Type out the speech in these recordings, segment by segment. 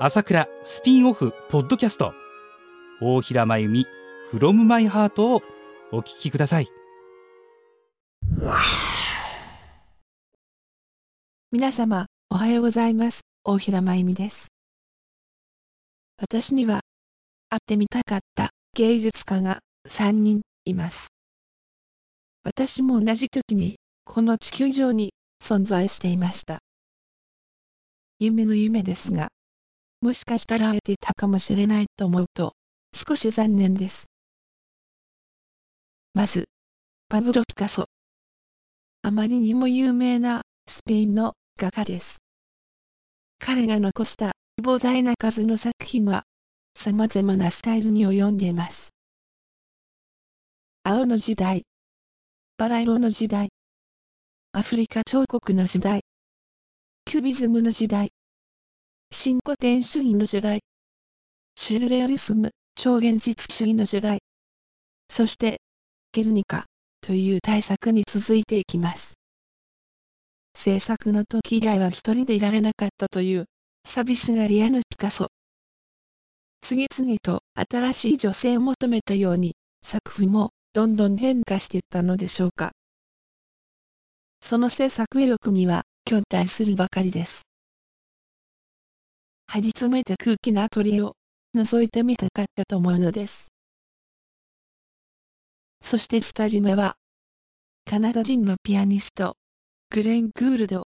朝倉スピンオフポッドキャスト大平真由美 from my heart をお聞きください皆様、おはようございます。大平真由美です。私には、会ってみたかった芸術家が3人います。私も同じ時に、この地球上に存在していました。夢の夢ですが、もしかしたら会えていたかもしれないと思うと、少し残念です。まず、パブロ・ピカソ。あまりにも有名なスペインの画家です。彼が残した膨大な数の作品は、様々なスタイルに及んでいます。青の時代、バラ色の時代、アフリカ彫刻の時代、キュビズムの時代、新古典主義の時代、シュルレアリスム、超現実主義の時代、そして、ゲルニカという大作に続いていきます。制作の時以外は一人でいられなかったという寂しがり屋のピカソ。次々と新しい女性を求めたように作風もどんどん変化していったのでしょうか。その制作意欲には驚嘆するばかりです。張り詰めた空気のアトリを覗いてみたかったと思うのです。そして二人目は、カナダ人のピアニスト、グレン・グールド。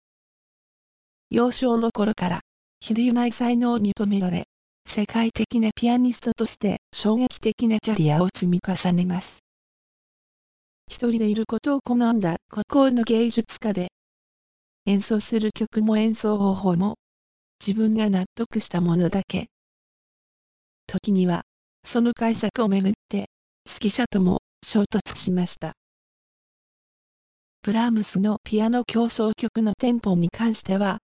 幼少の頃から、比類ない才能を認められ、世界的なピアニストとして衝撃的なキャリアを積み重ねます。一人でいることを好んだ孤高の芸術家で、演奏する曲も演奏方法も、自分が納得したものだけ。時には、その解釈をめぐって、指揮者とも衝突しました。ブラームスのピアノ競争曲のテンポに関しては、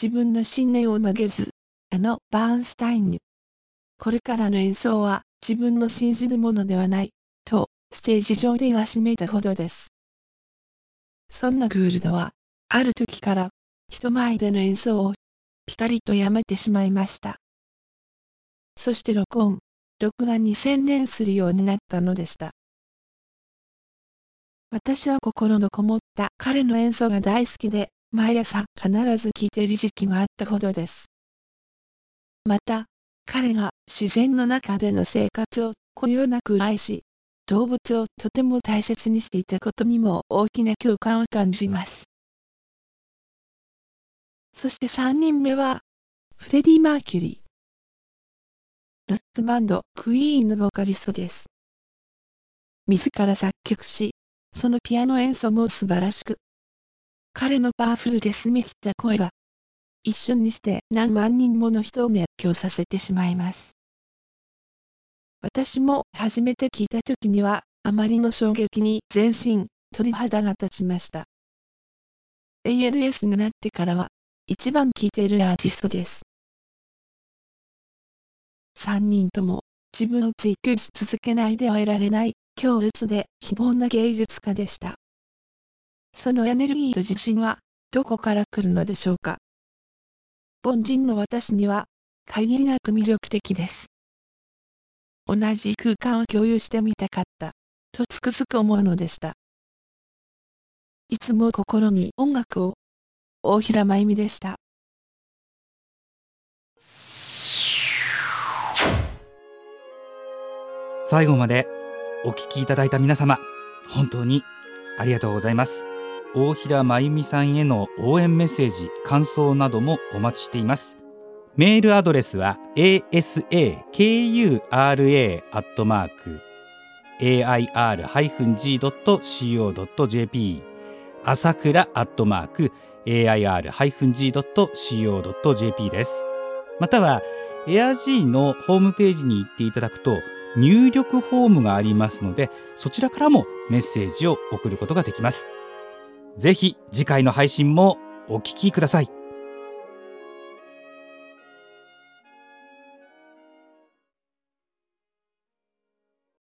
自分の信念を曲げず、あのバーンスタインに、これからの演奏は自分の信じるものではない、とステージ上で言わしめいたほどです。そんなグールドは、ある時から人前での演奏をピタリとやめてしまいました。そして録音、録画に専念するようになったのでした。私は心のこもった彼の演奏が大好きで、毎朝必ず聴いている時期があったほどです。また、彼が自然の中での生活をこよなく愛し、動物をとても大切にしていたことにも大きな共感を感じます。そして3人目は、フレディ・マーキュリー。ロックバンド、クイーンのボーカリストです。自ら作曲し、そのピアノ演奏も素晴らしく、彼のパワフルで澄み切った声は、一瞬にして何万人もの人を熱狂させてしまいます。私も初めて聞いた時には、あまりの衝撃に全身鳥肌が立ちました。ALS になってからは、一番聴いているアーティストです。三人とも自分を追求し続けないではいられない強烈で非凡な芸術家でした。そのエネルギーと自信はどこから来るのでしょうか凡人の私には限りなく魅力的です。同じ空間を共有してみたかった、とつくづく思うのでした。いつも心に音楽を、大平真由美でした。最後までお聞きいただいた皆様、本当にありがとうございます。大平真由美さんへの応援メッセージ感想などもお待ちしていますメールアドレスは asakura.air-g.co.jp 朝倉アットマーク air-g.co.jp です。またはエア G のホームページに行っていただくと入力フォームがありますのでそちらからもメッセージを送ることができます。ぜひ次回の配信もお聞きください。